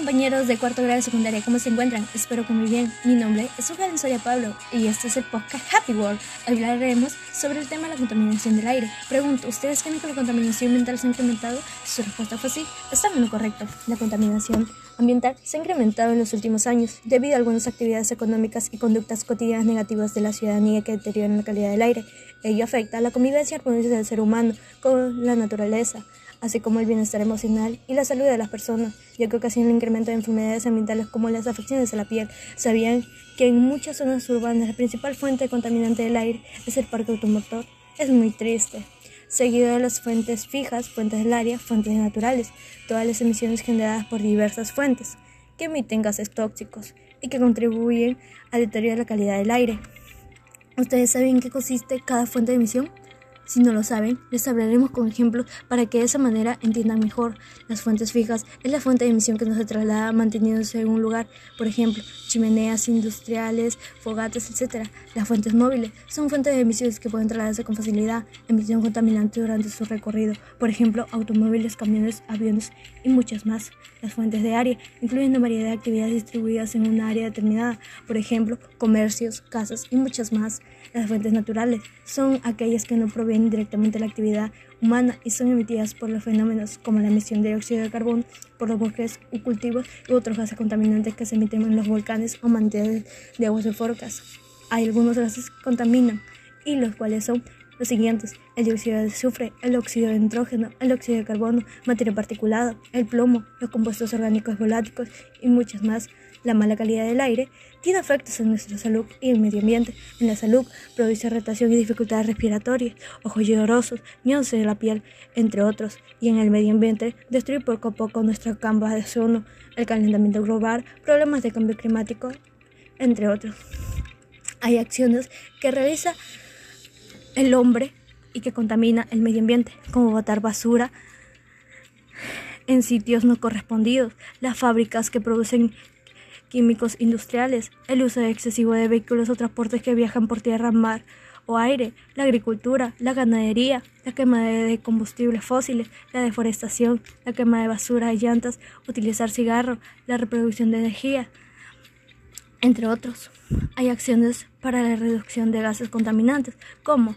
compañeros de cuarto grado de secundaria, ¿cómo se encuentran? Espero que muy bien. Mi nombre es Sujan Soya Pablo y este es el podcast Happy World. Hablaremos sobre el tema de la contaminación del aire. Pregunto, ¿ustedes creen que la contaminación ambiental se ha incrementado? Su respuesta fue sí. Está en lo correcto. La contaminación ambiental se ha incrementado en los últimos años debido a algunas actividades económicas y conductas cotidianas negativas de la ciudadanía que deterioran la calidad del aire. Ello afecta a la convivencia armoniosa del ser humano con la naturaleza, así como el bienestar emocional y la salud de las personas, ya que ocasiona el incremento de enfermedades ambientales como las afecciones a la piel. ¿Sabían que en muchas zonas urbanas la principal fuente contaminante del aire es el parque automotor? Es muy triste. Seguido de las fuentes fijas, fuentes del área, fuentes naturales, todas las emisiones generadas por diversas fuentes que emiten gases tóxicos y que contribuyen al deterioro de la calidad del aire. ¿Ustedes saben en qué consiste cada fuente de emisión? Si no lo saben, les hablaremos con ejemplos para que de esa manera entiendan mejor. Las fuentes fijas es la fuente de emisión que no se traslada manteniéndose en un lugar, por ejemplo, chimeneas industriales, fogatas, etc. Las fuentes móviles son fuentes de emisiones que pueden trasladarse con facilidad, emisión contaminante durante su recorrido, por ejemplo, automóviles, camiones, aviones y muchas más. Las fuentes de área incluyen una variedad de actividades distribuidas en una área determinada, por ejemplo, comercios, casas y muchas más. Las fuentes naturales son aquellas que no provienen directamente de la actividad humana y son emitidas por los fenómenos como la emisión de dióxido de carbono por los bosques y cultivos y otros gases contaminantes que se emiten en los volcanes o manantiales de aguas sulfúricas. Hay algunos gases que contaminan y los cuales son los siguientes, el dióxido de azufre, el óxido de nitrógeno, el óxido de carbono, materia particulada, el plomo, los compuestos orgánicos voláticos y muchas más. La mala calidad del aire tiene efectos en nuestra salud y el medio ambiente. En la salud produce irritación y dificultades respiratorias, ojos llorosos, miedos de la piel, entre otros. Y en el medio ambiente destruye poco a poco nuestra camba de ozono, el calentamiento global, problemas de cambio climático, entre otros. Hay acciones que realiza el hombre y que contamina el medio ambiente, como botar basura en sitios no correspondidos, las fábricas que producen químicos industriales, el uso excesivo de vehículos o transportes que viajan por tierra, mar o aire, la agricultura, la ganadería, la quema de combustibles fósiles, la deforestación, la quema de basura y llantas, utilizar cigarro, la reproducción de energía, entre otros. Hay acciones para la reducción de gases contaminantes, como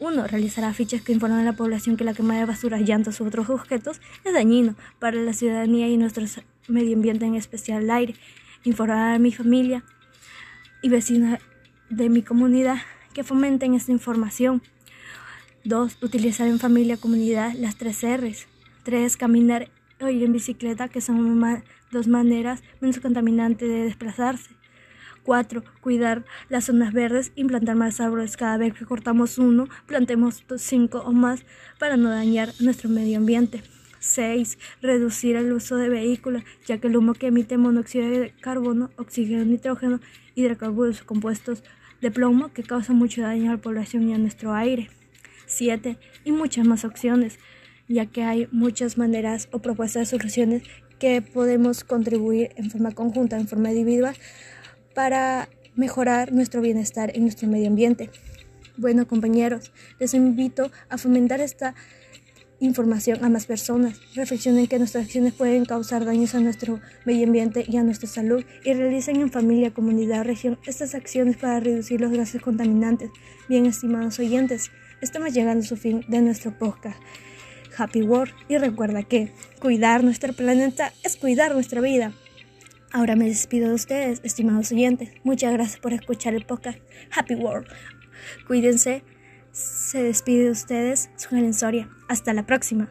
1. Realizar afiches que informan a la población que la quema de basura, llantas u otros objetos es dañino para la ciudadanía y nuestro medio ambiente, en especial el aire. Informar a mi familia y vecinos de mi comunidad que fomenten esta información. 2. Utilizar en familia comunidad las tres R's. 3. Caminar o ir en bicicleta, que son dos maneras menos contaminantes de desplazarse. 4. Cuidar las zonas verdes, implantar más árboles cada vez que cortamos uno, plantemos cinco o más para no dañar nuestro medio ambiente. 6. Reducir el uso de vehículos, ya que el humo que emite monóxido de carbono, oxígeno, nitrógeno, hidrocarburos compuestos de plomo que causan mucho daño a la población y a nuestro aire. 7. Y muchas más opciones, ya que hay muchas maneras o propuestas de soluciones que podemos contribuir en forma conjunta, en forma individual, para mejorar nuestro bienestar en nuestro medio ambiente. Bueno, compañeros, les invito a fomentar esta información a más personas. Reflexionen que nuestras acciones pueden causar daños a nuestro medio ambiente y a nuestra salud y realicen en familia, comunidad, región estas acciones para reducir los gases contaminantes. Bien, estimados oyentes, estamos llegando a su fin de nuestro podcast. Happy World y recuerda que cuidar nuestro planeta es cuidar nuestra vida. Ahora me despido de ustedes, estimados oyentes. Muchas gracias por escuchar el podcast Happy World. Cuídense. Se despide de ustedes, su Soria. Hasta la próxima.